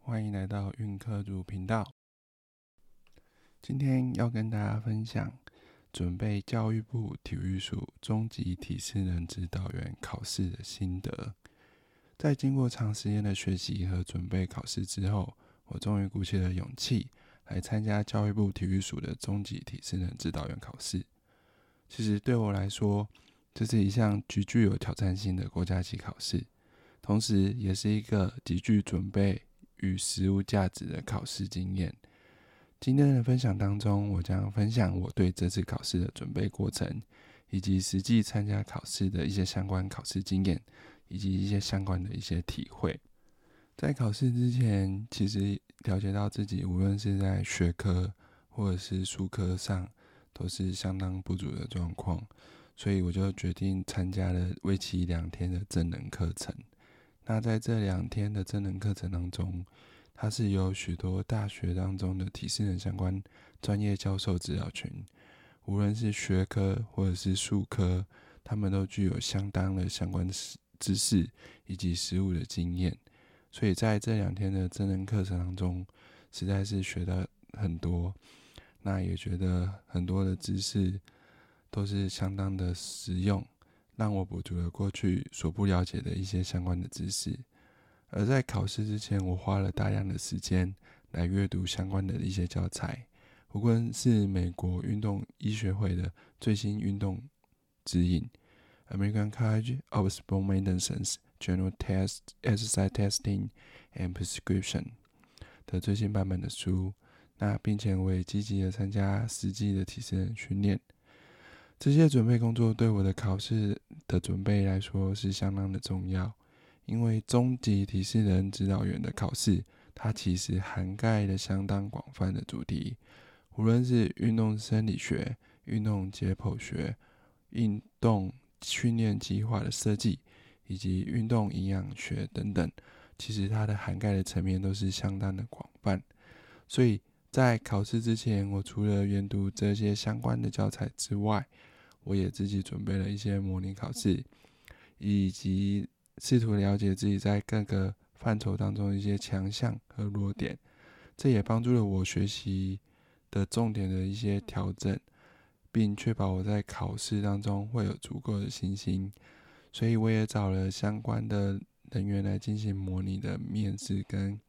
欢迎来到运科族频道。今天要跟大家分享准备教育部体育署中级体适能指导员考试的心得。在经过长时间的学习和准备考试之后，我终于鼓起了勇气来参加教育部体育署的中级体适能指导员考试。其实对我来说，这是一项极具有挑战性的国家级考试。同时，也是一个极具准备与实务价值的考试经验。今天的分享当中，我将分享我对这次考试的准备过程，以及实际参加考试的一些相关考试经验，以及一些相关的一些体会。在考试之前，其实了解到自己无论是在学科或者是术科上，都是相当不足的状况，所以我就决定参加了为期两天的真人课程。那在这两天的真人课程当中，它是由许多大学当中的体适能相关专业教授指导群，无论是学科或者是术科，他们都具有相当的相关知识以及实务的经验，所以在这两天的真人课程当中，实在是学到很多，那也觉得很多的知识都是相当的实用。让我补足了过去所不了解的一些相关的知识，而在考试之前，我花了大量的时间来阅读相关的一些教材，无论是美国运动医学会的最新运动指引 （American College of Sport Medicine's General Test Exercise Testing and Prescription） 的最新版本的书，那并且我也积极的参加实际的体适能训练。这些准备工作对我的考试的准备来说是相当的重要，因为中级体适能指导员的考试，它其实涵盖了相当广泛的主题，无论是运动生理学、运动解剖学、运动训练计划的设计，以及运动营养学等等，其实它的涵盖的层面都是相当的广泛。所以在考试之前，我除了研读这些相关的教材之外，我也自己准备了一些模拟考试，以及试图了解自己在各个范畴当中一些强项和弱点，这也帮助了我学习的重点的一些调整，并确保我在考试当中会有足够的信心。所以我也找了相关的人员来进行模拟的面试跟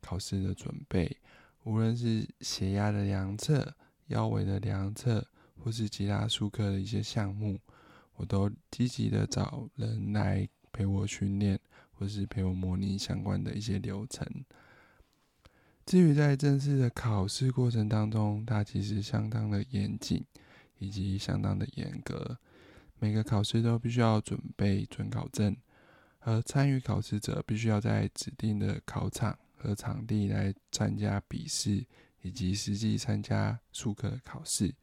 考试的准备，无论是血压的量测、腰围的量测。或是其他术科的一些项目，我都积极的找人来陪我训练，或是陪我模拟相关的一些流程。至于在正式的考试过程当中，它其实相当的严谨，以及相当的严格。每个考试都必须要准备准考证，而参与考试者必须要在指定的考场和场地来参加笔试，以及实际参加术科的考试。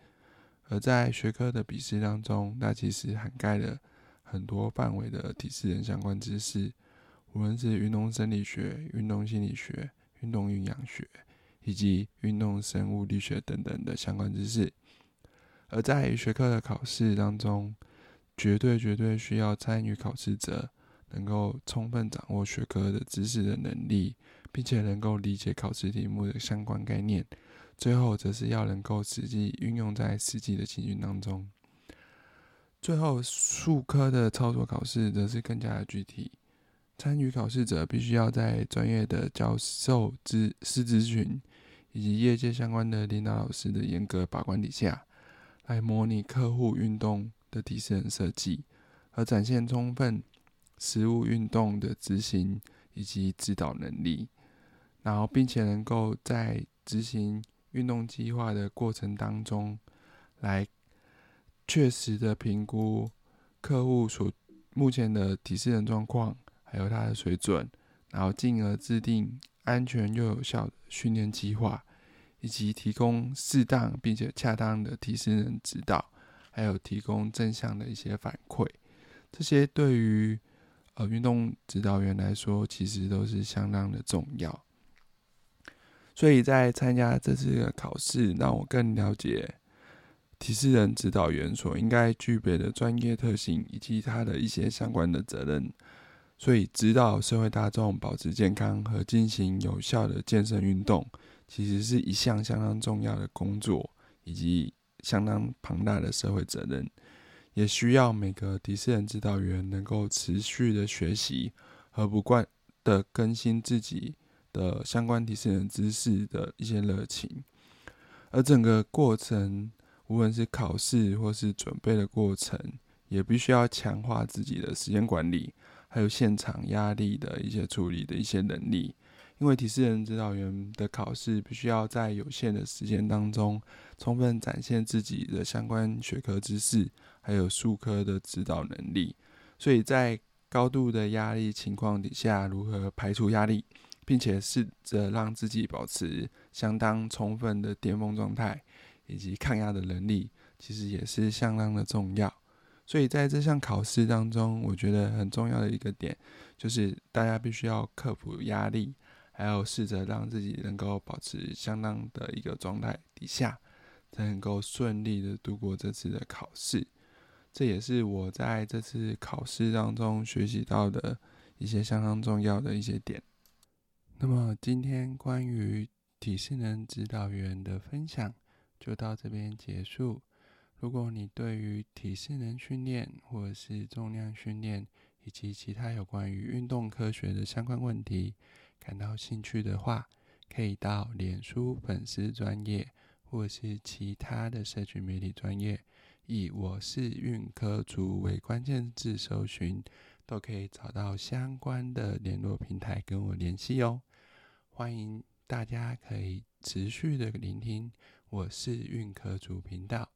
而在学科的笔试当中，它其实涵盖了很多范围的体适能相关知识，无论是运动生理学、运动心理学、运动营养学，以及运动生物力学等等的相关知识。而在学科的考试当中，绝对绝对需要参与考试者能够充分掌握学科的知识的能力，并且能够理解考试题目的相关概念。最后，则是要能够实际运用在实际的情境当中。最后，数科的操作考试则是更加的具体。参与考试者必须要在专业的教授、资师资群以及业界相关的领导老师的严格把关底下，来模拟客户运动的体适能设计，而展现充分实物运动的执行以及指导能力。然后，并且能够在执行。运动计划的过程当中，来确实的评估客户所目前的体适能状况，还有他的水准，然后进而制定安全又有效的训练计划，以及提供适当并且恰当的体适能指导，还有提供正向的一些反馈。这些对于呃运动指导员来说，其实都是相当的重要。所以在参加这次的考试，让我更了解体适人指导员所应该具备的专业特性，以及他的一些相关的责任。所以指导社会大众保持健康和进行有效的健身运动，其实是一项相当重要的工作，以及相当庞大的社会责任，也需要每个提示人指导员能够持续的学习和不断的更新自己的相关提示人知识的一些热情，而整个过程，无论是考试或是准备的过程，也必须要强化自己的时间管理。还有现场压力的一些处理的一些能力，因为提示人指导员的考试必须要在有限的时间当中，充分展现自己的相关学科知识，还有数科的指导能力。所以在高度的压力情况底下，如何排除压力，并且试着让自己保持相当充分的巅峰状态，以及抗压的能力，其实也是相当的重要。所以在这项考试当中，我觉得很重要的一个点，就是大家必须要克服压力，还有试着让自己能够保持相当的一个状态底下，才能够顺利的度过这次的考试。这也是我在这次考试当中学习到的一些相当重要的一些点。那么今天关于体适能指导员的分享就到这边结束。如果你对于体适能训练或者是重量训练以及其他有关于运动科学的相关问题感到兴趣的话，可以到脸书粉丝专业或者是其他的社群媒体专业，以“我是运科组”为关键字搜寻，都可以找到相关的联络平台跟我联系哦。欢迎大家可以持续的聆听“我是运科主”频道。